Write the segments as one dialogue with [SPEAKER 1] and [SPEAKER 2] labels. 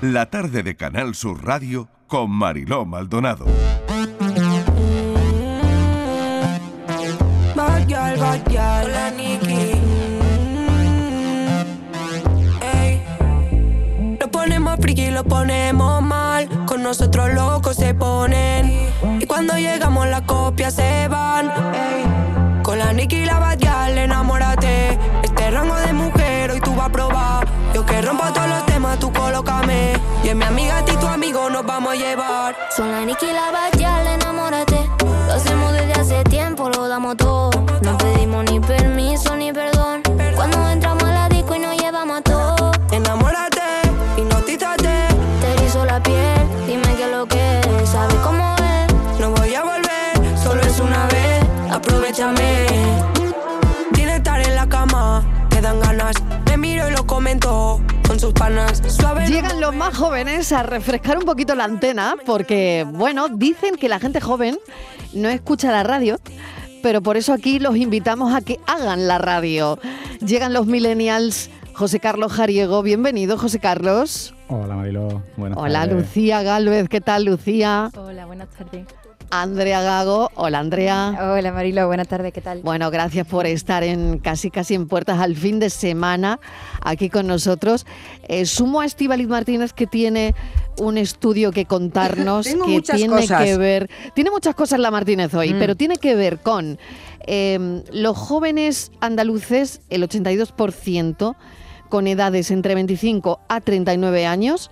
[SPEAKER 1] la tarde de Canal Sur Radio con Mariló Maldonado.
[SPEAKER 2] Bad girl, bad girl. Hola, Nikki. Lo ponemos friki, lo ponemos mal. Con nosotros locos se ponen. Y cuando llegamos las copias se van. Con la Nikki la bad girl, amiga ti tu amigo nos vamos a llevar.
[SPEAKER 3] Son la Nikki y la girl, enamórate. Lo hacemos desde hace tiempo, lo damos todo. No pedimos ni permiso ni perdón. Cuando entramos a la disco y nos llevamos a todo.
[SPEAKER 2] Enamórate, hipnotízate.
[SPEAKER 3] Te erizo la piel, dime qué es lo que es. ¿Sabes cómo es?
[SPEAKER 2] No voy a volver, solo es una vez. Aprovechame.
[SPEAKER 4] Llegan los más jóvenes a refrescar un poquito la antena porque, bueno, dicen que la gente joven no escucha la radio, pero por eso aquí los invitamos a que hagan la radio. Llegan los millennials. José Carlos Jariego, bienvenido José Carlos.
[SPEAKER 5] Hola Marilo, buenas
[SPEAKER 4] Hola
[SPEAKER 5] tardes.
[SPEAKER 4] Lucía Galvez, ¿qué tal Lucía?
[SPEAKER 6] Hola, buenas tardes.
[SPEAKER 4] Andrea Gago, hola Andrea.
[SPEAKER 6] Hola Marilo, buenas tardes, ¿qué tal?
[SPEAKER 4] Bueno, gracias por estar en casi casi en puertas al fin de semana aquí con nosotros. Eh, sumo a Estíbaliz Martínez que tiene un estudio que contarnos
[SPEAKER 7] Tengo
[SPEAKER 4] que tiene
[SPEAKER 7] cosas.
[SPEAKER 4] que ver, tiene muchas cosas la Martínez hoy,
[SPEAKER 7] Mm.
[SPEAKER 4] pero tiene que ver con eh, los jóvenes andaluces, el 82% con edades entre 25 a 39 años.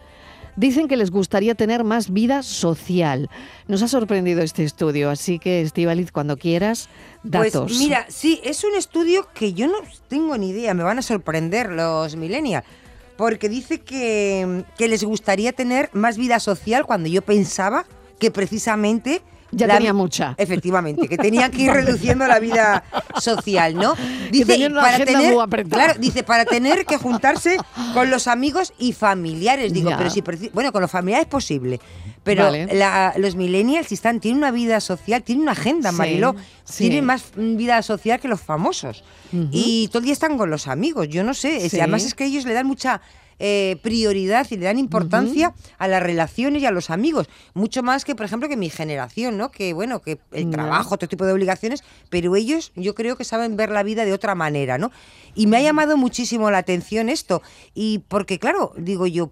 [SPEAKER 4] Dicen que les gustaría tener más vida social. Nos ha sorprendido este estudio, así que Estivaliz, cuando quieras, datos.
[SPEAKER 7] Pues mira, sí, es un estudio que yo no tengo ni idea, me van a sorprender los millennials. Porque dice que, que les gustaría tener más vida social cuando yo pensaba que precisamente...
[SPEAKER 4] Ya
[SPEAKER 7] la
[SPEAKER 4] tenía mucha.
[SPEAKER 7] Efectivamente, que tenían que ir reduciendo la vida social, ¿no?
[SPEAKER 4] agenda muy apretada.
[SPEAKER 7] claro, dice, para tener que juntarse con los amigos y familiares. Digo,
[SPEAKER 4] Ya.
[SPEAKER 7] pero si, bueno, con los familiares es posible. Pero
[SPEAKER 4] Vale.
[SPEAKER 7] la- los millennials están, tienen una vida social, tienen una agenda,
[SPEAKER 4] Sí,
[SPEAKER 7] Mariló.
[SPEAKER 4] sí.
[SPEAKER 7] Tienen más vida social que los famosos. Y todo el día están con los amigos. Yo no sé.
[SPEAKER 4] Sí.
[SPEAKER 7] Además es que ellos le dan mucha eh, prioridad y le dan importancia a las relaciones y a los amigos. Mucho más que, por ejemplo, que mi generación, ¿no? Que, bueno, que el trabajo, otro tipo de obligaciones, pero ellos yo creo que saben ver la vida de otra manera, ¿no? Y me ha llamado muchísimo la atención esto. Y porque, claro, digo yo,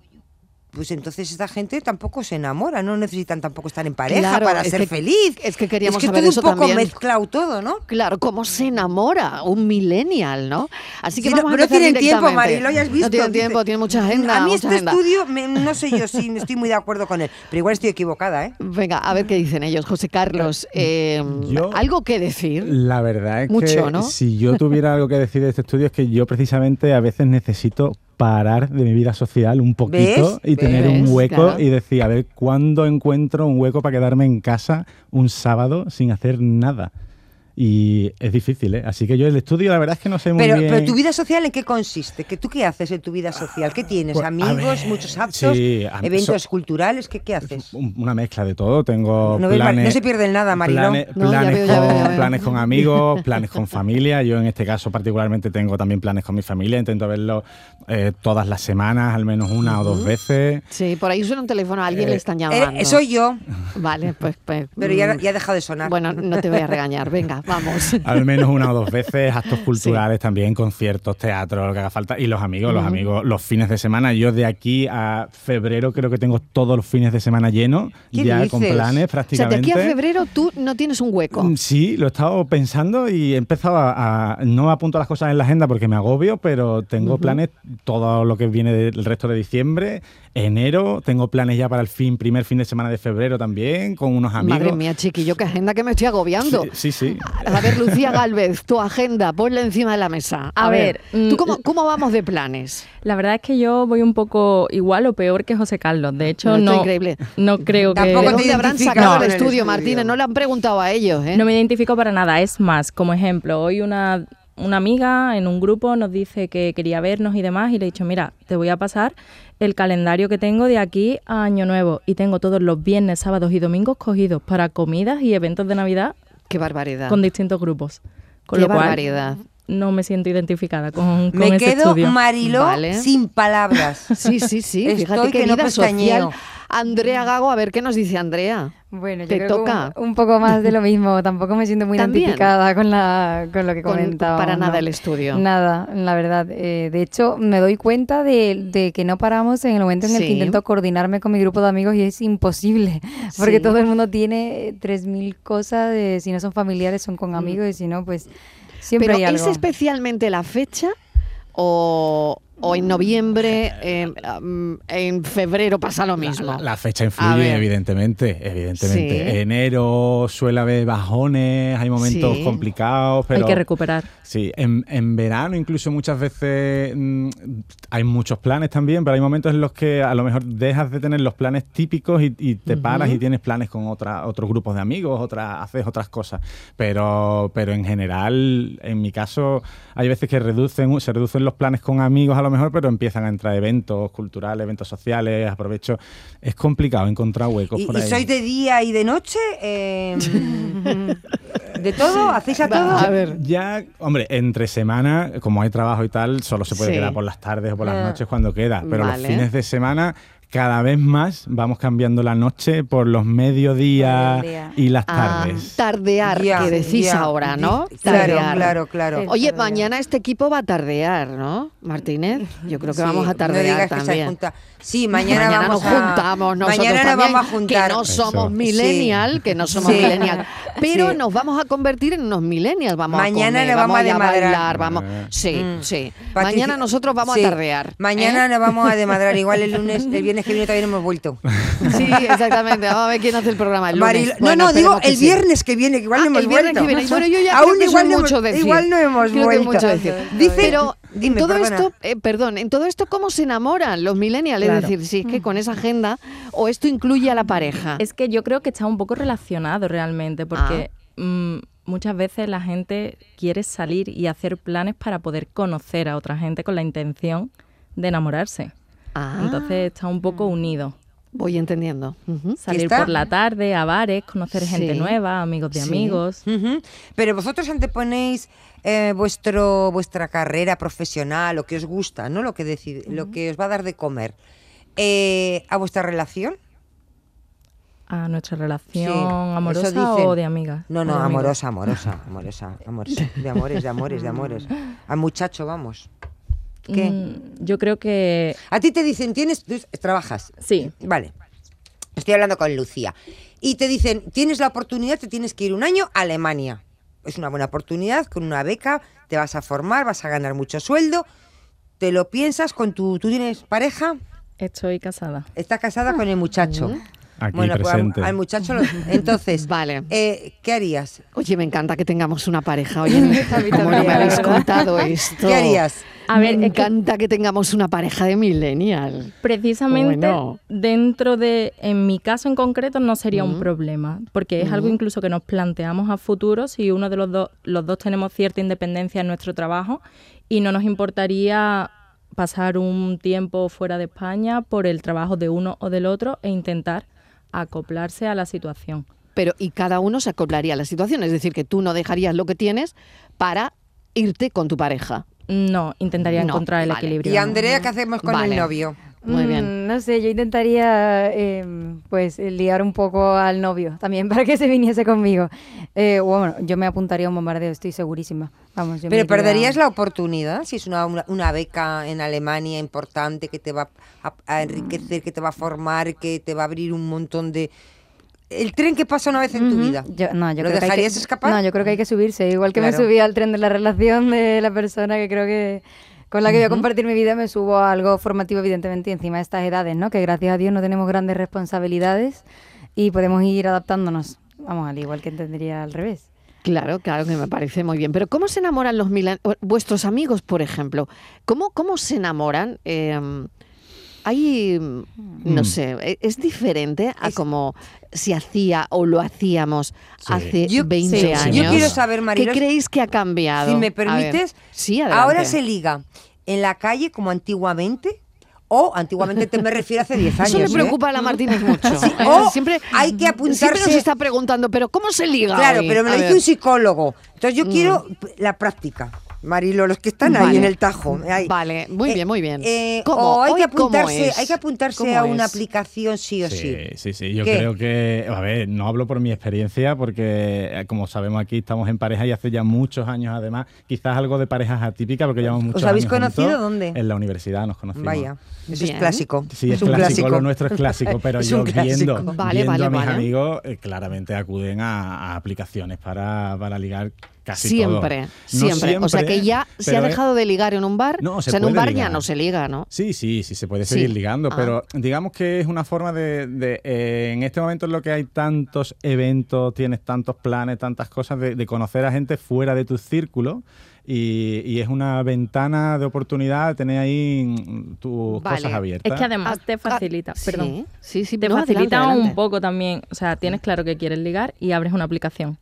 [SPEAKER 7] pues entonces esta gente tampoco se enamora, no necesitan tampoco estar en pareja
[SPEAKER 4] Claro,
[SPEAKER 7] para ser
[SPEAKER 4] que-
[SPEAKER 7] feliz.
[SPEAKER 4] es que queríamos
[SPEAKER 7] es que
[SPEAKER 4] saber
[SPEAKER 7] todo
[SPEAKER 4] eso
[SPEAKER 7] un poco
[SPEAKER 4] también.
[SPEAKER 7] mezclado todo, ¿no?
[SPEAKER 4] Claro, ¿cómo se enamora un millennial, no? Así que
[SPEAKER 7] Sí, no,
[SPEAKER 4] vamos a
[SPEAKER 7] pero no tienen tiempo. Marilo, ya has visto.
[SPEAKER 4] No tienen tiempo, tienen mucha agenda.
[SPEAKER 7] A mí
[SPEAKER 4] mucha
[SPEAKER 7] este
[SPEAKER 4] agenda.
[SPEAKER 7] estudio, me- no sé yo si estoy muy de acuerdo con él, pero igual estoy equivocada, ¿eh?
[SPEAKER 4] Venga, a ver qué dicen ellos. José Carlos, eh,
[SPEAKER 5] Yo-
[SPEAKER 4] ¿algo que decir?
[SPEAKER 5] La verdad es
[SPEAKER 4] Mucho,
[SPEAKER 5] que
[SPEAKER 4] ¿no?
[SPEAKER 5] si yo tuviera algo que decir de este estudio es que yo precisamente a veces necesito parar de mi vida social un poquito
[SPEAKER 7] ¿Ves?
[SPEAKER 5] y tener un hueco
[SPEAKER 4] Claro.
[SPEAKER 5] y decir, a ver, ¿cuándo encuentro un hueco para quedarme en casa un sábado sin hacer nada? Y es difícil, ¿eh? Así que yo el estudio la verdad es que no sé muy
[SPEAKER 7] Pero,
[SPEAKER 5] bien...
[SPEAKER 7] pero tu vida social, ¿en qué consiste? ¿Que ¿Tú qué haces en tu vida social? ¿Qué tienes?
[SPEAKER 5] Pues, a
[SPEAKER 7] ¿Amigos?
[SPEAKER 5] ver,
[SPEAKER 7] ¿Muchos actos?
[SPEAKER 5] sí,
[SPEAKER 7] ¿Eventos
[SPEAKER 5] so-
[SPEAKER 7] culturales? ¿Qué, qué haces?
[SPEAKER 5] un- una mezcla de todo. Tengo
[SPEAKER 7] No
[SPEAKER 5] planes,
[SPEAKER 7] no se pierde nada, Mariló.
[SPEAKER 5] Planes,
[SPEAKER 4] No,
[SPEAKER 5] planes con, planes amigos, planes con familia. Yo en este caso particularmente tengo también planes con mi familia. Intento verlo eh, todas las semanas, al menos una o dos veces.
[SPEAKER 4] Sí, por ahí suena un teléfono, a alguien
[SPEAKER 5] Eh,
[SPEAKER 4] le están llamando.
[SPEAKER 7] Eh, soy yo,
[SPEAKER 4] Vale, pues... pues,
[SPEAKER 7] pero ya,
[SPEAKER 4] mm,
[SPEAKER 7] ya ha dejado de sonar.
[SPEAKER 4] Bueno, no te voy a regañar. Venga, vamos.
[SPEAKER 5] Al menos una o dos veces, actos culturales también, conciertos, teatro, lo que haga falta. Y los amigos, los
[SPEAKER 4] Ujú.
[SPEAKER 5] amigos, los fines de semana. Yo de aquí a febrero creo que tengo todos los fines de semana llenos,
[SPEAKER 7] ¿Qué
[SPEAKER 5] ya con
[SPEAKER 7] dices?
[SPEAKER 5] planes
[SPEAKER 4] O sea, de
[SPEAKER 5] prácticamente.
[SPEAKER 4] aquí a febrero tú no tienes un hueco.
[SPEAKER 5] Mm, Sí, lo he estado pensando y he empezado a, a- no apunto las cosas en la agenda porque me agobio, pero tengo
[SPEAKER 4] Ujú.
[SPEAKER 5] planes todo lo que viene del resto de diciembre, enero, tengo planes ya para el fin, primer fin de semana de febrero también, con unos amigos.
[SPEAKER 4] Madre mía, chiquillo, qué agenda que me estoy agobiando.
[SPEAKER 5] Sí, sí, sí.
[SPEAKER 4] A ver, Lucía Galvez, tu agenda, ponla encima de la mesa. A,
[SPEAKER 6] A
[SPEAKER 4] ver,
[SPEAKER 6] ver,
[SPEAKER 4] ¿tú
[SPEAKER 6] mm,
[SPEAKER 4] cómo, cómo vamos de planes?
[SPEAKER 6] La verdad es que yo voy un poco igual o peor que José Carlos. De hecho, no,
[SPEAKER 4] increíble.
[SPEAKER 6] no creo que...
[SPEAKER 7] Tampoco
[SPEAKER 4] ¿De
[SPEAKER 7] te
[SPEAKER 4] habrán sacado
[SPEAKER 7] con
[SPEAKER 4] el
[SPEAKER 7] el
[SPEAKER 4] estudio,
[SPEAKER 7] estudio.
[SPEAKER 4] Martínez? No le han preguntado a ellos, ¿eh?
[SPEAKER 6] No me identifico para nada. Es más, como ejemplo, hoy una, una amiga en un grupo nos dice que quería vernos y demás y le he dicho, mira, te voy a pasar el calendario que tengo de aquí a Año Nuevo y tengo todos los viernes, sábados y domingos cogidos para comidas y eventos de Navidad
[SPEAKER 4] Qué barbaridad.
[SPEAKER 6] con distintos grupos. Con
[SPEAKER 4] Qué
[SPEAKER 6] lo cual,
[SPEAKER 4] barbaridad.
[SPEAKER 6] No me siento identificada con, con
[SPEAKER 7] Me
[SPEAKER 6] ese
[SPEAKER 7] quedo
[SPEAKER 6] estudio.
[SPEAKER 7] Marilo
[SPEAKER 4] Vale.
[SPEAKER 7] sin palabras.
[SPEAKER 4] Sí, sí, sí.
[SPEAKER 7] Estoy
[SPEAKER 4] Fíjate
[SPEAKER 7] que
[SPEAKER 4] qué
[SPEAKER 7] no
[SPEAKER 4] social. Andrea Gago, a ver qué nos dice Andrea.
[SPEAKER 8] Bueno, yo
[SPEAKER 4] Te
[SPEAKER 8] creo que
[SPEAKER 4] toca.
[SPEAKER 8] un, un poco más de lo mismo. Tampoco me siento muy
[SPEAKER 4] También.
[SPEAKER 8] identificada con, la, con lo que comentaba.
[SPEAKER 4] para nada
[SPEAKER 8] ¿no?
[SPEAKER 4] el estudio.
[SPEAKER 8] Nada, la verdad. Eh, de hecho, me doy cuenta de, de que no paramos en el momento en el que intento coordinarme con mi grupo de amigos y es imposible. Porque
[SPEAKER 4] Sí.
[SPEAKER 8] todo el mundo tiene eh, 3.000 cosas. de- si no son familiares, son con amigos. Y si no, pues siempre
[SPEAKER 4] Pero
[SPEAKER 8] hay algo.
[SPEAKER 4] ¿es especialmente la fecha o, o en noviembre, en, um, en febrero pasa lo mismo?
[SPEAKER 5] La, la fecha influye, evidentemente, evidentemente.
[SPEAKER 4] Sí.
[SPEAKER 5] Enero suele haber bajones, hay momentos
[SPEAKER 4] Sí.
[SPEAKER 5] complicados, pero
[SPEAKER 6] Hay que recuperar.
[SPEAKER 5] sí, en, en verano incluso muchas veces mm, hay muchos planes también, pero hay momentos en los que a lo mejor dejas de tener los planes típicos y, y te paras y tienes planes con otra, otros grupos de amigos, otras, haces otras cosas. Pero, pero en general, en mi caso, hay veces que reducen, se reducen los planes con amigos a lo mejor, pero empiezan a entrar eventos culturales, eventos sociales, aprovecho. Es complicado encontrar huecos
[SPEAKER 7] ¿Y,
[SPEAKER 5] por
[SPEAKER 7] y
[SPEAKER 5] ahí.
[SPEAKER 7] sois de día y de noche? Eh, ¿De todo? ¿Hacéis a todo?
[SPEAKER 4] A ver.
[SPEAKER 5] Ya, hombre, entre semana, como hay trabajo y tal, solo se puede
[SPEAKER 4] Sí.
[SPEAKER 5] quedar por las tardes o por las
[SPEAKER 8] Ah.
[SPEAKER 5] noches cuando queda. Pero
[SPEAKER 4] Vale.
[SPEAKER 5] los fines de semana, cada vez más vamos cambiando la noche por los mediodías
[SPEAKER 8] Mediodía.
[SPEAKER 5] y las
[SPEAKER 4] Ah,
[SPEAKER 5] tardes.
[SPEAKER 4] tardear, que decís ahora, ¿no?
[SPEAKER 7] Claro,
[SPEAKER 4] Tardear.
[SPEAKER 7] claro, claro.
[SPEAKER 4] Oye,
[SPEAKER 8] Tardear.
[SPEAKER 4] mañana este equipo va a tardear, ¿no, Martínez? Yo creo que
[SPEAKER 7] Sí,
[SPEAKER 4] vamos a
[SPEAKER 7] no
[SPEAKER 4] tardear
[SPEAKER 7] que se
[SPEAKER 4] también.
[SPEAKER 7] junta. Sí, mañana,
[SPEAKER 4] Mañana
[SPEAKER 7] vamos
[SPEAKER 4] nos
[SPEAKER 7] a-
[SPEAKER 4] juntamos nosotros
[SPEAKER 7] Mañana nos
[SPEAKER 4] también,
[SPEAKER 7] vamos a juntar.
[SPEAKER 4] que no
[SPEAKER 5] Eso.
[SPEAKER 4] somos millennial, que no somos
[SPEAKER 7] Sí.
[SPEAKER 4] millennial, pero
[SPEAKER 7] Sí.
[SPEAKER 4] nos vamos a convertir en unos millennials, vamos
[SPEAKER 7] Mañana
[SPEAKER 4] a comer,
[SPEAKER 7] le vamos a
[SPEAKER 4] a bailar, vamos,
[SPEAKER 5] Eh.
[SPEAKER 4] sí,
[SPEAKER 7] Mm.
[SPEAKER 4] sí. Mañana nosotros vamos
[SPEAKER 7] Sí.
[SPEAKER 4] a tardear.
[SPEAKER 7] Mañana
[SPEAKER 4] ¿eh?
[SPEAKER 7] nos vamos a demadrar. Igual el lunes, el viernes que viene todavía no hemos vuelto.
[SPEAKER 4] Sí, exactamente. Vamos a ver quién hace el programa el lunes.
[SPEAKER 7] No,
[SPEAKER 4] Bueno,
[SPEAKER 7] no, digo el
[SPEAKER 4] sí.
[SPEAKER 7] viernes que viene, que igual
[SPEAKER 4] Ah,
[SPEAKER 7] no hemos
[SPEAKER 4] el viernes
[SPEAKER 7] vuelto.
[SPEAKER 4] que viene. Bueno, yo ya
[SPEAKER 7] Aún
[SPEAKER 4] creo que
[SPEAKER 7] igual no
[SPEAKER 4] mucho
[SPEAKER 7] hemos-
[SPEAKER 4] decir.
[SPEAKER 7] Igual no hemos
[SPEAKER 4] Creo que
[SPEAKER 7] vuelto.
[SPEAKER 4] mucho decir.
[SPEAKER 7] Dice,
[SPEAKER 4] Pero
[SPEAKER 7] dime,
[SPEAKER 4] en todo
[SPEAKER 7] perdona.
[SPEAKER 4] esto, eh, perdón, en todo esto, ¿cómo se enamoran los millennials?
[SPEAKER 8] Claro.
[SPEAKER 4] Es decir, si es que con esa agenda, o esto incluye a la pareja.
[SPEAKER 6] Es que yo creo que está un poco relacionado realmente, porque
[SPEAKER 4] Ah.
[SPEAKER 6] mm, muchas veces la gente quiere salir y hacer planes para poder conocer a otra gente con la intención de enamorarse.
[SPEAKER 4] Ah,
[SPEAKER 6] Entonces está un poco unido.
[SPEAKER 4] Voy entendiendo.
[SPEAKER 6] Salir
[SPEAKER 7] está?
[SPEAKER 6] por la tarde a bares, conocer gente
[SPEAKER 4] Sí.
[SPEAKER 6] nueva, amigos de
[SPEAKER 4] Sí.
[SPEAKER 6] amigos.
[SPEAKER 7] Pero vosotros anteponéis eh, vuestro vuestra carrera profesional, lo que os gusta, ¿no? Lo que decid- lo que os va a dar de comer. eh, a vuestra relación.
[SPEAKER 6] A nuestra relación amorosa o de amigas.
[SPEAKER 7] No, no, amorosa, amorosa, amorosa, amorosa. De amores, de amores, de amores. Al muchacho, vamos. ¿Qué?
[SPEAKER 6] Mm, yo creo que
[SPEAKER 7] A ti te dicen, tienes, tú trabajas.
[SPEAKER 6] sí.
[SPEAKER 7] Vale. Estoy hablando con Lucía. Y te dicen, tienes la oportunidad, te tienes que ir un año a Alemania. Es una buena oportunidad, con una beca, te vas a formar, vas a ganar mucho sueldo. Te lo piensas con tu... ¿Tú tienes pareja?
[SPEAKER 6] Estoy casada.
[SPEAKER 7] Estás casada con el muchacho.
[SPEAKER 5] Aquí
[SPEAKER 7] pues al,
[SPEAKER 5] presente.
[SPEAKER 7] al muchacho... lo- entonces,
[SPEAKER 4] Vale.
[SPEAKER 7] eh, ¿qué harías?
[SPEAKER 4] Oye, me encanta que tengamos una pareja. Oye,
[SPEAKER 8] también,
[SPEAKER 4] no me habéis contado esto.
[SPEAKER 7] ¿Qué harías?
[SPEAKER 6] A ver,
[SPEAKER 4] me
[SPEAKER 6] que-
[SPEAKER 4] encanta que... tengamos una pareja de millennial.
[SPEAKER 6] Precisamente
[SPEAKER 4] Bueno.
[SPEAKER 6] dentro de, en mi caso en concreto, no sería un problema, porque es algo
[SPEAKER 4] Ujú.
[SPEAKER 6] incluso que nos planteamos a futuro si uno de los dos, los dos tenemos cierta independencia en nuestro trabajo y no nos importaría pasar un tiempo fuera de España por el trabajo de uno o del otro e intentar acoplarse a la situación.
[SPEAKER 4] Pero y cada uno se acoplaría a la situación. Es decir, que tú no dejarías lo que tienes para irte con tu pareja.
[SPEAKER 6] No, intentaría
[SPEAKER 4] No,
[SPEAKER 6] encontrar el
[SPEAKER 4] vale.
[SPEAKER 6] equilibrio.
[SPEAKER 7] ¿Y Andrea qué hacemos con
[SPEAKER 4] Vale.
[SPEAKER 7] el novio?
[SPEAKER 4] Muy
[SPEAKER 8] Mm,
[SPEAKER 4] bien.
[SPEAKER 8] No sé, yo intentaría eh, pues liar un poco al novio también para que se viniese conmigo. Eh, bueno, yo me apuntaría a un bombardeo, estoy segurísima. Vamos, yo
[SPEAKER 7] Pero perderías la oportunidad si es una, una, una beca en Alemania importante que te va a, a enriquecer, que te va a formar, que te va a abrir un montón de... El tren que pasa una vez en tu vida.
[SPEAKER 8] Yo- no, yo
[SPEAKER 7] ¿Lo
[SPEAKER 8] creo que hay
[SPEAKER 7] dejarías
[SPEAKER 8] que-
[SPEAKER 7] escapar?
[SPEAKER 8] No, yo creo que hay que subirse. Igual que
[SPEAKER 7] Claro.
[SPEAKER 8] me subí al tren de la relación de la persona que creo que con la que voy a compartir mi vida, me subo a algo formativo, evidentemente, y encima de estas edades, ¿no? Que gracias a Dios no tenemos grandes responsabilidades y podemos ir adaptándonos. Vamos, al igual que entendería al revés.
[SPEAKER 4] Claro, claro que me parece muy bien. Pero ¿cómo se enamoran los milan vuestros amigos, por ejemplo? ¿Cómo, cómo se enamoran? Eh, hay, no
[SPEAKER 5] Mm.
[SPEAKER 4] sé, e- es diferente a
[SPEAKER 7] Es-
[SPEAKER 4] como se hacía o lo hacíamos
[SPEAKER 5] Sí.
[SPEAKER 4] hace
[SPEAKER 7] Yo-
[SPEAKER 4] 20
[SPEAKER 6] sí,
[SPEAKER 4] años.
[SPEAKER 7] Yo quiero saber,
[SPEAKER 4] ¿Qué
[SPEAKER 7] Marilo,
[SPEAKER 4] creéis que ha cambiado?
[SPEAKER 7] si me permites,
[SPEAKER 4] Sí,
[SPEAKER 7] ahora se liga en la calle como antiguamente, o antiguamente te me refiero hace 10 años.
[SPEAKER 4] Eso le
[SPEAKER 7] ¿eh?
[SPEAKER 4] preocupa a la Martínez mucho.
[SPEAKER 7] Sí,
[SPEAKER 4] ¿eh?
[SPEAKER 7] o
[SPEAKER 4] siempre,
[SPEAKER 7] hay que
[SPEAKER 4] Siempre nos
[SPEAKER 7] apuntarse-
[SPEAKER 4] está preguntando, ¿pero cómo se liga
[SPEAKER 7] Claro,
[SPEAKER 4] hoy?
[SPEAKER 7] pero me
[SPEAKER 4] A
[SPEAKER 7] lo dice
[SPEAKER 4] ver. Mm.
[SPEAKER 7] un psicólogo. Entonces yo quiero p- la práctica. Marilo, los que están ahí en el tajo. ahí.
[SPEAKER 4] Vale, muy
[SPEAKER 7] Eh,
[SPEAKER 4] bien, muy bien.
[SPEAKER 7] eh,
[SPEAKER 4] ¿Cómo?
[SPEAKER 7] o hay
[SPEAKER 4] Hoy,
[SPEAKER 7] que
[SPEAKER 4] ¿cómo
[SPEAKER 7] apuntarse,
[SPEAKER 4] es?
[SPEAKER 7] hay que apuntarse
[SPEAKER 4] ¿Cómo
[SPEAKER 7] a una
[SPEAKER 4] es?
[SPEAKER 7] aplicación sí o sí.
[SPEAKER 5] Sí, sí, sí. Yo
[SPEAKER 7] ¿Qué?
[SPEAKER 5] creo que, a ver, no hablo por mi experiencia porque, eh, como sabemos aquí, estamos en pareja y hace ya muchos años, además, quizás algo de parejas atípicas porque llevamos muchos
[SPEAKER 7] habéis
[SPEAKER 5] años
[SPEAKER 7] conocido
[SPEAKER 5] juntos.
[SPEAKER 7] dónde?
[SPEAKER 5] En la universidad nos conocimos.
[SPEAKER 7] Vaya, eso
[SPEAKER 4] Bien.
[SPEAKER 7] es clásico.
[SPEAKER 5] Sí, es,
[SPEAKER 7] un
[SPEAKER 5] clásico,
[SPEAKER 7] clásico.
[SPEAKER 5] lo nuestro es clásico, pero
[SPEAKER 7] Es
[SPEAKER 5] yo
[SPEAKER 7] clásico.
[SPEAKER 5] viendo,
[SPEAKER 4] Vale,
[SPEAKER 5] viendo
[SPEAKER 4] vale,
[SPEAKER 5] a mis
[SPEAKER 4] vale.
[SPEAKER 5] amigos, eh, claramente acuden a, a aplicaciones para, para ligar casi
[SPEAKER 4] Siempre,
[SPEAKER 5] todo. No
[SPEAKER 4] siempre. O sea que ya se ha dejado de ligar en un bar.
[SPEAKER 5] No,
[SPEAKER 4] o
[SPEAKER 5] se
[SPEAKER 4] sea, en un bar ya no se liga, ¿no?
[SPEAKER 5] Sí, sí, sí, se puede
[SPEAKER 4] Sí.
[SPEAKER 5] seguir ligando,
[SPEAKER 4] Ah.
[SPEAKER 5] pero digamos que es una forma de... de, eh, en este momento en lo que hay tantos eventos, tienes tantos planes, tantas cosas, de, de conocer a gente fuera de tu círculo y, y es una ventana de oportunidad de tener ahí tus
[SPEAKER 4] Vale.
[SPEAKER 5] cosas abiertas.
[SPEAKER 6] Es que además
[SPEAKER 4] Ah,
[SPEAKER 6] te
[SPEAKER 4] ah,
[SPEAKER 6] facilita,
[SPEAKER 4] sí,
[SPEAKER 6] perdón,
[SPEAKER 4] Sí, sí,
[SPEAKER 6] te
[SPEAKER 4] no, adelante,
[SPEAKER 6] facilita
[SPEAKER 4] adelante.
[SPEAKER 6] un poco también. O sea, tienes claro que quieres ligar y abres una aplicación.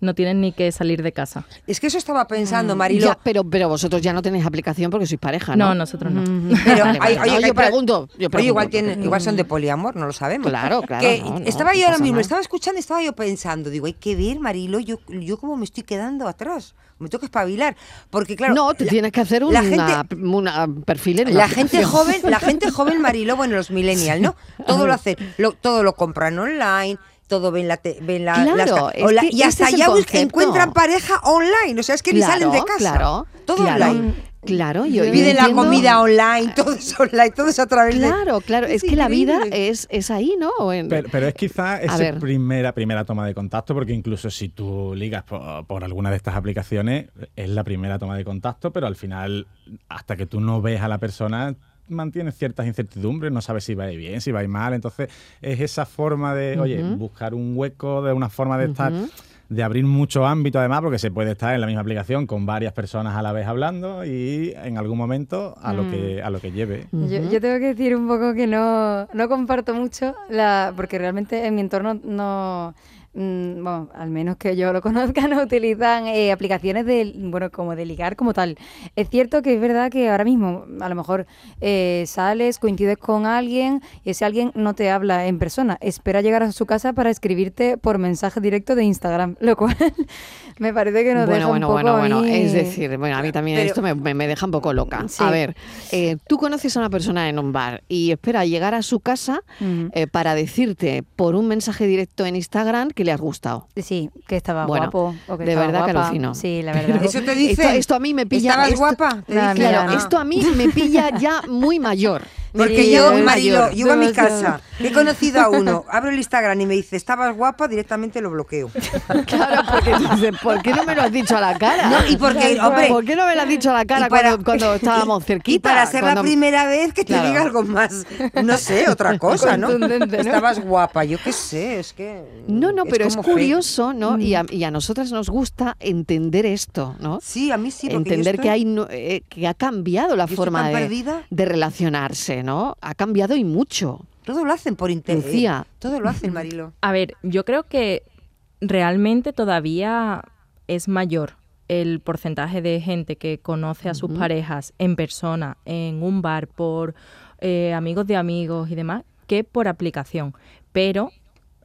[SPEAKER 6] No tienes ni que salir de casa.
[SPEAKER 7] Es que eso estaba pensando, Marilo.
[SPEAKER 4] Mm, Ya, pero, pero vosotros ya no tenéis aplicación porque sois pareja, ¿no?
[SPEAKER 6] No, nosotros no.
[SPEAKER 7] Pero,
[SPEAKER 4] Vale,
[SPEAKER 7] hay-
[SPEAKER 4] vale.
[SPEAKER 7] oye,
[SPEAKER 4] No,
[SPEAKER 7] que-
[SPEAKER 4] yo pregunto, yo
[SPEAKER 7] Oye,
[SPEAKER 4] pregunto.
[SPEAKER 7] igual, tienen, igual son de poliamor, no lo sabemos.
[SPEAKER 4] Claro, claro,
[SPEAKER 7] Que
[SPEAKER 4] no, no,
[SPEAKER 7] estaba
[SPEAKER 4] no
[SPEAKER 7] yo ahora mismo, estaba escuchando y estaba yo pensando, digo, hay que ver, Marilo, yo, yo cómo me estoy quedando atrás. Me tengo que espabilar. Porque, claro.
[SPEAKER 4] no, te
[SPEAKER 7] la-
[SPEAKER 4] tienes que hacer
[SPEAKER 7] la
[SPEAKER 4] una,
[SPEAKER 7] gente-
[SPEAKER 4] una perfil en
[SPEAKER 7] La gente joven, la gente joven, Marilo, bueno, los millennials, ¿no? Todo lo hacen, lo, todo lo compran online, todo ven la, te- ven la,
[SPEAKER 4] Claro,
[SPEAKER 7] las o la-
[SPEAKER 4] que
[SPEAKER 7] y hasta
[SPEAKER 4] es el
[SPEAKER 7] ya bus-
[SPEAKER 4] concepto.
[SPEAKER 7] encuentran pareja online, o sea, es que ni salen de casa.
[SPEAKER 4] Claro,
[SPEAKER 7] todo
[SPEAKER 4] claro,
[SPEAKER 7] online.
[SPEAKER 4] Claro, yo,
[SPEAKER 7] Piden la comida online, todo es online, todo es a través de
[SPEAKER 4] Claro, claro, es
[SPEAKER 7] Es
[SPEAKER 4] que la vida es, es ahí, ¿no? En-
[SPEAKER 5] Pero, pero es quizás esa primera, primera toma de contacto, porque incluso si tú ligas por, por alguna de estas aplicaciones, es la primera toma de contacto, pero al final, hasta que tú no ves a la persona, mantienes ciertas incertidumbres, no sabes si va a ir bien, si va a ir mal. Entonces, es esa forma de, oye, buscar un hueco, de una forma de estar de abrir mucho ámbito además, porque se puede estar en la misma aplicación con varias personas a la vez hablando y en algún momento a lo que a lo que lleve.
[SPEAKER 8] Yo, yo tengo que decir un poco que no, no comparto mucho, la, porque realmente en mi entorno no, mm, bueno, al menos que yo lo conozca, no utilizan eh, aplicaciones de, bueno, como de ligar como tal. Es cierto que es verdad que ahora mismo a lo mejor eh, sales, coincides con alguien y ese alguien no te habla en persona, espera llegar a su casa para escribirte por mensaje directo de Instagram, lo cual me parece que nos
[SPEAKER 4] bueno,
[SPEAKER 8] deja
[SPEAKER 4] bueno,
[SPEAKER 8] un poco
[SPEAKER 4] bueno, bueno.
[SPEAKER 8] ahí-
[SPEAKER 4] Es decir, bueno, a mí también
[SPEAKER 7] Pero-
[SPEAKER 4] esto me, me- deja un poco loca.
[SPEAKER 8] Sí.
[SPEAKER 4] A ver, eh, tú conoces a una persona en un bar y espera llegar a su casa eh, para decirte por un mensaje directo en Instagram que le has gustado.
[SPEAKER 8] Sí, que estaba
[SPEAKER 4] Bueno,
[SPEAKER 8] guapo. o que
[SPEAKER 4] de
[SPEAKER 8] estaba
[SPEAKER 4] verdad que alucino.
[SPEAKER 8] Sí, la verdad.
[SPEAKER 7] Eso te dice.
[SPEAKER 4] Esto, esto a mí me pilla.
[SPEAKER 7] ¿Estabas
[SPEAKER 4] esto-
[SPEAKER 7] guapa? Te
[SPEAKER 4] Claro,
[SPEAKER 8] mira,
[SPEAKER 4] esto a mí me pilla ya muy mayor.
[SPEAKER 7] Porque yo, Marilo, llego a mi casa, he conocido a uno, abro el Instagram y me dice, estabas guapa, directamente lo bloqueo.
[SPEAKER 4] Claro, porque dices, ¿por qué no me lo has dicho a la cara?
[SPEAKER 7] No, y porque, hombre,
[SPEAKER 4] ¿Por qué no me lo has dicho a la cara
[SPEAKER 7] para-
[SPEAKER 4] cuando, cuando estábamos cerquita?
[SPEAKER 7] Y para ser
[SPEAKER 4] Cuando-
[SPEAKER 7] la primera vez que te
[SPEAKER 4] Claro.
[SPEAKER 7] diga algo más, no sé, otra cosa, ¿no? Estabas guapa, yo qué sé, es que...
[SPEAKER 4] No, no, pero es curioso, ¿no? Y,
[SPEAKER 7] Mm.
[SPEAKER 4] a, y a nosotras nos gusta entender esto, ¿no?
[SPEAKER 7] Sí, a mí sí,
[SPEAKER 4] entender que
[SPEAKER 7] estoy-
[SPEAKER 4] hay no- eh, que ha cambiado la forma de, de relacionarse, ¿no? Ha cambiado y mucho.
[SPEAKER 7] Todo lo hacen por internet.
[SPEAKER 4] Lucía.
[SPEAKER 7] Todo lo hacen, Marilo.
[SPEAKER 6] A ver, yo creo que realmente todavía es mayor el porcentaje de gente que conoce a sus parejas en persona, en un bar, por eh, amigos de amigos y demás, que por aplicación. Pero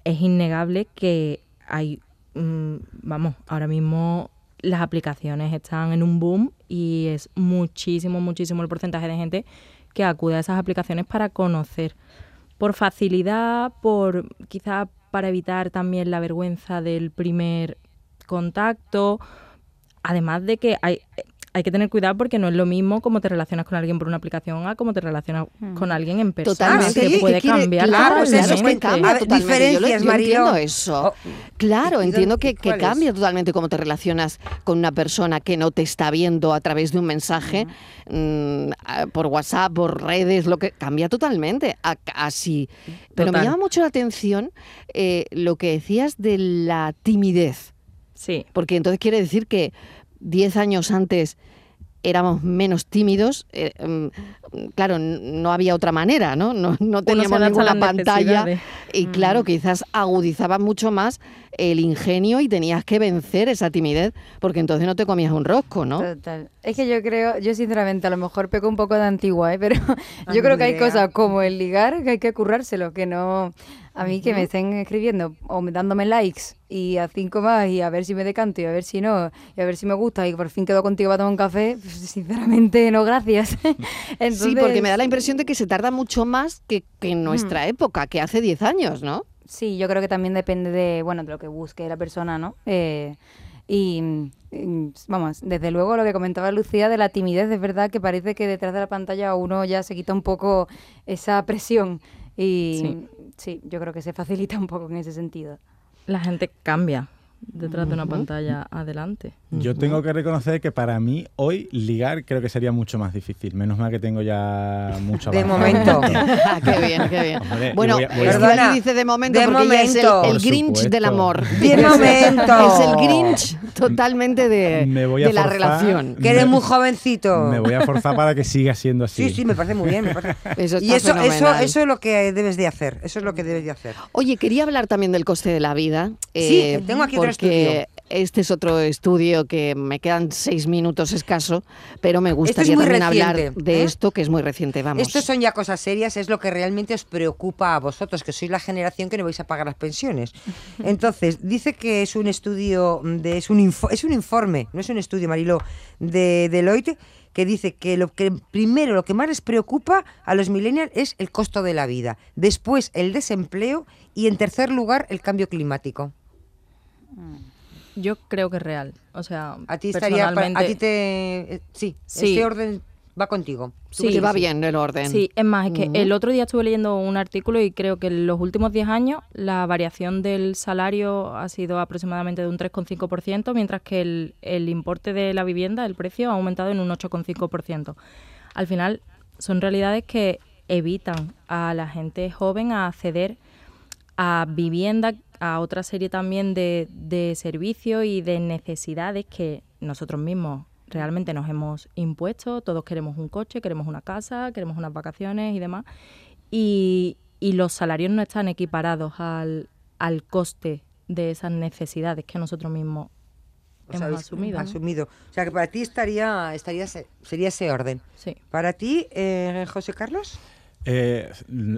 [SPEAKER 6] es innegable que hay, mm, vamos, ahora mismo las aplicaciones están en un boom y es muchísimo, muchísimo el porcentaje de gente que acude a esas aplicaciones para conocer. Por facilidad, por quizá para evitar también la vergüenza del primer contacto, además de que hay, hay que tener cuidado porque no es lo mismo cómo te relacionas con alguien por una aplicación a cómo te relacionas con alguien en persona,
[SPEAKER 4] Totalmente.
[SPEAKER 7] sí,
[SPEAKER 6] que
[SPEAKER 4] ¿qué
[SPEAKER 6] puede
[SPEAKER 4] quiere-
[SPEAKER 6] cambiar
[SPEAKER 4] Claro,
[SPEAKER 7] pues
[SPEAKER 4] eso es que cambia
[SPEAKER 7] ver,
[SPEAKER 4] totalmente. Yo lo- entiendo eso.
[SPEAKER 7] Oh,
[SPEAKER 4] Claro,
[SPEAKER 7] ¿y
[SPEAKER 4] entiendo que, cambia totalmente cómo te relacionas con una persona que no te está viendo a través de un mensaje mm, a- por WhatsApp, por redes, lo que cambia totalmente. a- así. Pero me llama mucho la atención eh, lo que decías de la timidez.
[SPEAKER 6] Sí,
[SPEAKER 4] Porque entonces quiere decir que 10 años antes éramos menos tímidos. eh, mm, claro, no había otra manera, ¿no? No, no teníamos ninguna pantalla. Y claro, quizás agudizaba mucho más el ingenio y tenías que vencer esa timidez, porque entonces no te comías un rosco, ¿no?
[SPEAKER 8] Total. Es que yo creo, yo sinceramente a lo mejor peco un poco de antigua, ¿eh? pero yo creo que hay cosas como el ligar que hay que currárselo, que no... A mí que me estén escribiendo o me- dándome likes y a cinco más y a ver si me decanto y a ver si no, y a ver si me gusta y por fin quedo contigo para tomar un café, pues, sinceramente no, gracias.
[SPEAKER 4] Sí, porque me da la impresión de que se tarda mucho más que, que en nuestra época, que hace 10 años, ¿no?
[SPEAKER 8] Sí, yo creo que también depende de, bueno, de lo que busque la persona, ¿no? Eh, y, mm, vamos, desde luego lo que comentaba Lucía de la timidez, es verdad que parece que detrás de la pantalla uno ya se quita un poco esa presión y sí, yo creo que se facilita un poco en ese sentido.
[SPEAKER 6] La gente cambia detrás de una pantalla adelante.
[SPEAKER 5] Yo tengo que reconocer que para mí hoy ligar creo que sería mucho más difícil. Menos mal que tengo ya mucho
[SPEAKER 7] De momento.
[SPEAKER 4] qué bien, qué bien.
[SPEAKER 5] Hombre,
[SPEAKER 4] bueno,
[SPEAKER 5] voy a- voy a-
[SPEAKER 4] Estivali
[SPEAKER 7] Perdona,
[SPEAKER 4] dice de momento
[SPEAKER 7] de
[SPEAKER 4] porque ella es el,
[SPEAKER 7] momento.
[SPEAKER 4] Grinch
[SPEAKER 5] supuesto.
[SPEAKER 4] del amor.
[SPEAKER 7] De momento.
[SPEAKER 4] Es el Grinch totalmente de,
[SPEAKER 5] Me voy a
[SPEAKER 4] de la relación.
[SPEAKER 7] Que eres
[SPEAKER 5] Me-
[SPEAKER 7] muy jovencito.
[SPEAKER 5] Me voy a forzar para que siga siendo así.
[SPEAKER 7] Sí, sí, me parece muy bien. me parece-
[SPEAKER 4] Eso
[SPEAKER 7] y eso, eso, eso es lo que debes de hacer. Eso es lo que debes de hacer.
[SPEAKER 4] Oye, quería hablar también del coste de la vida.
[SPEAKER 7] Sí, tengo aquí
[SPEAKER 4] porque Este es otro estudio que me quedan seis minutos escaso, pero me gustaría
[SPEAKER 7] muy
[SPEAKER 4] también hablar de
[SPEAKER 7] ¿eh?
[SPEAKER 4] esto que es muy reciente. Vamos.
[SPEAKER 7] Estos son ya cosas serias, es lo que realmente os preocupa a vosotros, que sois la generación que no vais a pagar las pensiones. Entonces, dice que es un estudio, de, es, un info- es un informe, no es un estudio, Mariló, de Deloitte, que dice que lo que primero, lo que más les preocupa a los millennials es el costo de la vida, después el desempleo y en tercer lugar el cambio climático.
[SPEAKER 6] Yo creo que es real. O sea,
[SPEAKER 7] A ti estaría, a ti te, eh, sí,
[SPEAKER 6] Sí.
[SPEAKER 7] este orden va contigo. ¿Tú
[SPEAKER 6] Sí.
[SPEAKER 4] va
[SPEAKER 7] sí?
[SPEAKER 4] bien el orden.
[SPEAKER 6] Sí, es más, es que el otro día estuve leyendo un artículo y creo que en los últimos 10 años la variación del salario ha sido aproximadamente de un 3,5%, mientras que el, el importe de la vivienda, el precio, ha aumentado en un 8,5%. Al final, son realidades que evitan a la gente joven a acceder a vivienda, a otra serie también de, de servicios y de necesidades que nosotros mismos realmente nos hemos impuesto. Todos queremos un coche, queremos una casa, queremos unas vacaciones y demás. Y, y los salarios no están equiparados al, al coste de esas necesidades que nosotros mismos
[SPEAKER 7] Os
[SPEAKER 6] hemos asumido. ¿no?
[SPEAKER 7] asumido. O sea que para ti estaría, estaría sería ese orden.
[SPEAKER 6] Sí.
[SPEAKER 7] Para ti, eh, José Carlos,
[SPEAKER 5] Eh,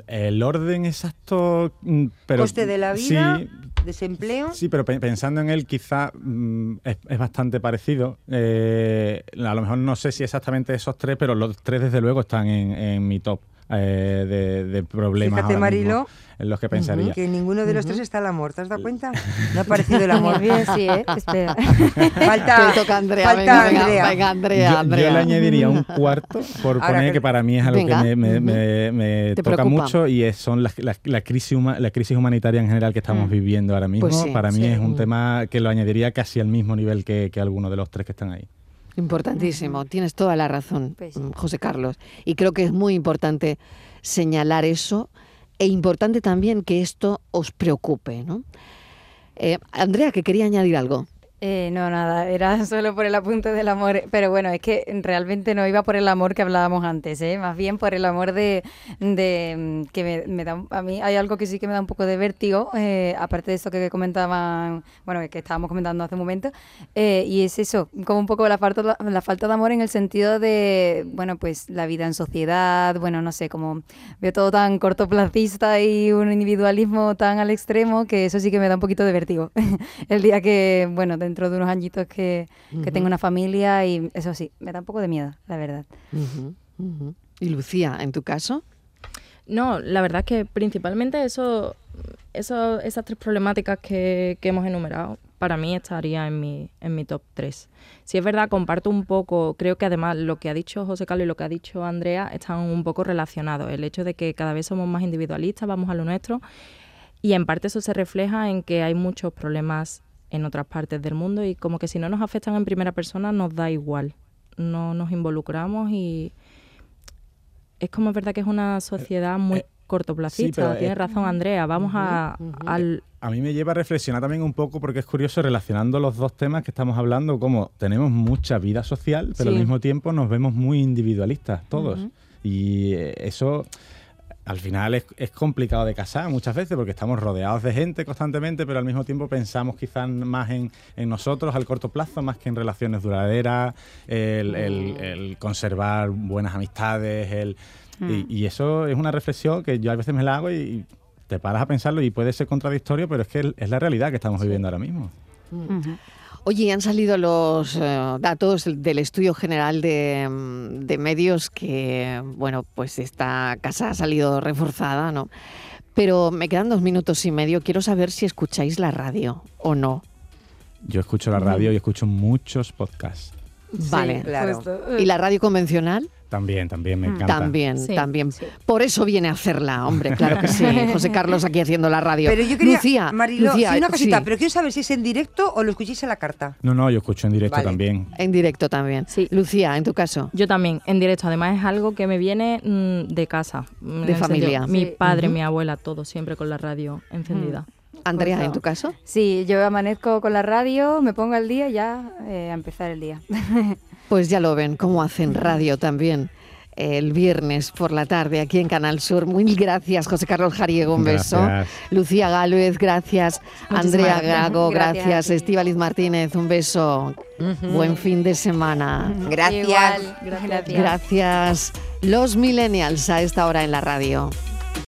[SPEAKER 5] el orden exacto, mm, pero
[SPEAKER 7] coste de la vida,
[SPEAKER 5] Sí,
[SPEAKER 7] desempleo.
[SPEAKER 5] Sí, pero pe- pensando en él quizá mm, es, es bastante parecido. Eh, a lo mejor no sé si exactamente esos tres, pero los tres desde luego están en, en mi top eh, de, de problemas
[SPEAKER 7] Fíjate,
[SPEAKER 5] ahora mismo,
[SPEAKER 7] Marilo,
[SPEAKER 5] en los que pensaría.
[SPEAKER 7] Que ninguno de los tres está el amor, ¿te has dado cuenta? No ha aparecido el amor.
[SPEAKER 8] Bien, sí, ¿eh? Espera.
[SPEAKER 7] Falta,
[SPEAKER 4] toca Andrea,
[SPEAKER 7] falta
[SPEAKER 4] venga,
[SPEAKER 7] Andrea.
[SPEAKER 4] venga, Andrea,
[SPEAKER 5] Yo, le añadiría un cuarto por
[SPEAKER 7] Ahora
[SPEAKER 5] poner
[SPEAKER 7] que-
[SPEAKER 5] que, para mí es algo
[SPEAKER 4] Venga.
[SPEAKER 5] que me, me- toca
[SPEAKER 4] preocupa.
[SPEAKER 5] mucho y es, son las- las- la, crisis huma- la crisis humanitaria en general que estamos
[SPEAKER 6] Mm.
[SPEAKER 5] viviendo ahora mismo.
[SPEAKER 4] Pues sí,
[SPEAKER 5] para mí
[SPEAKER 4] sí.
[SPEAKER 5] es un
[SPEAKER 4] Mm.
[SPEAKER 5] tema que lo añadiría casi al mismo nivel que, que alguno de los tres que están ahí.
[SPEAKER 4] Importantísimo, tienes toda la razón,
[SPEAKER 8] Pues
[SPEAKER 4] José Carlos. Y creo que es muy importante señalar eso e importante también que esto os preocupe, ¿no? Eh, Andrea, que quería añadir algo.
[SPEAKER 8] Eh, no, nada, era solo por el apunte del amor, pero bueno, es que realmente no iba por el amor que hablábamos antes, ¿eh? más bien por el amor de, mm, que me, da, a mí hay algo que sí que me da un poco de vértigo, eh, aparte de eso que comentaban, bueno, que estábamos comentando hace un momento, eh, y es eso, como un poco la falta, la falta de amor en el sentido de, bueno, pues la vida en sociedad, bueno, no sé, como veo todo tan cortoplacista y un individualismo tan al extremo que eso sí que me da un poquito de vértigo. el día que, bueno, dentro de unos añitos que, que tengo una familia y eso sí, me da un poco de miedo, la verdad.
[SPEAKER 4] Y Lucía, en tu caso,
[SPEAKER 6] No, la verdad es que principalmente eso, eso, esas tres problemáticas que, que hemos enumerado, para mí estaría en mi, en mi top 3. Si es verdad, comparto un poco, creo que además lo que ha dicho José Carlos y lo que ha dicho Andrea están un poco relacionados. El hecho de que cada vez somos más individualistas, vamos a lo nuestro, y en parte eso se refleja en que hay muchos problemas en otras partes del mundo y como que si no nos afectan en primera persona nos da igual. No nos involucramos y es como es verdad que es una sociedad muy
[SPEAKER 5] eh,
[SPEAKER 6] cortoplacista.
[SPEAKER 5] pero,
[SPEAKER 6] Tienes
[SPEAKER 5] eh,
[SPEAKER 6] razón, Andrea. Vamos a, al...
[SPEAKER 5] A mí me lleva a reflexionar también un poco porque es curioso relacionando los dos temas que estamos hablando, como tenemos mucha vida social, pero
[SPEAKER 4] Sí.
[SPEAKER 5] al mismo tiempo nos vemos muy individualistas todos. Y eh, eso al final es, es complicado de casar muchas veces porque estamos rodeados de gente constantemente, pero al mismo tiempo pensamos quizás más en, en nosotros al corto plazo, más que en relaciones duraderas, el, el- el conservar buenas amistades, el, y, y eso es una reflexión que yo a veces me la hago y, y te paras a pensarlo y puede ser contradictorio, pero es que es la realidad que estamos viviendo ahora mismo.
[SPEAKER 4] Oye, han salido los eh, datos del Estudio General de, mm, de Medios que, bueno, pues esta casa ha salido reforzada, ¿no? Pero me quedan dos minutos y medio. Quiero saber si escucháis la radio o no.
[SPEAKER 5] Yo escucho la radio y escucho muchos podcasts.
[SPEAKER 4] Vale.
[SPEAKER 7] claro.
[SPEAKER 4] ¿Y la radio convencional?
[SPEAKER 5] También, también me encanta.
[SPEAKER 4] También,
[SPEAKER 6] Sí,
[SPEAKER 4] también.
[SPEAKER 6] sí.
[SPEAKER 4] Por eso viene a hacerla, hombre, claro que sí. José Carlos aquí haciendo la radio.
[SPEAKER 7] Pero yo quería,
[SPEAKER 4] Lucía,
[SPEAKER 7] Mariló,
[SPEAKER 4] Lucía,
[SPEAKER 7] sí, una cosita,
[SPEAKER 4] sí,
[SPEAKER 7] pero quiero saber si es en directo o lo escucháis en la carta.
[SPEAKER 5] No, no, yo escucho en directo
[SPEAKER 7] Vale.
[SPEAKER 5] también.
[SPEAKER 4] en directo también.
[SPEAKER 6] Sí.
[SPEAKER 4] Lucía, en tu caso.
[SPEAKER 6] Yo también, en directo. Además es algo que me viene mm, de casa. mm,
[SPEAKER 4] De familia.
[SPEAKER 6] sentido, Mi
[SPEAKER 8] Sí.
[SPEAKER 6] padre, mi abuela, todos siempre con la radio encendida.
[SPEAKER 4] Andrea,
[SPEAKER 8] Justo.
[SPEAKER 4] en tu caso.
[SPEAKER 8] Sí, yo amanezco con la radio, me pongo al día y ya eh, a empezar el día.
[SPEAKER 4] Pues ya lo ven, cómo hacen radio también. El viernes por la tarde aquí en Canal Sur. Mil gracias, José Carlos Jariego, un beso.
[SPEAKER 5] Gracias.
[SPEAKER 4] Lucía Gálvez, gracias.
[SPEAKER 8] Muchísimas
[SPEAKER 4] Andrea. Gago,
[SPEAKER 8] Gracias.
[SPEAKER 4] Estíbaliz Martínez, un beso. Buen fin de semana.
[SPEAKER 7] Gracias.
[SPEAKER 8] Igual, gracias.
[SPEAKER 4] Gracias. Los millennials a esta hora en la radio.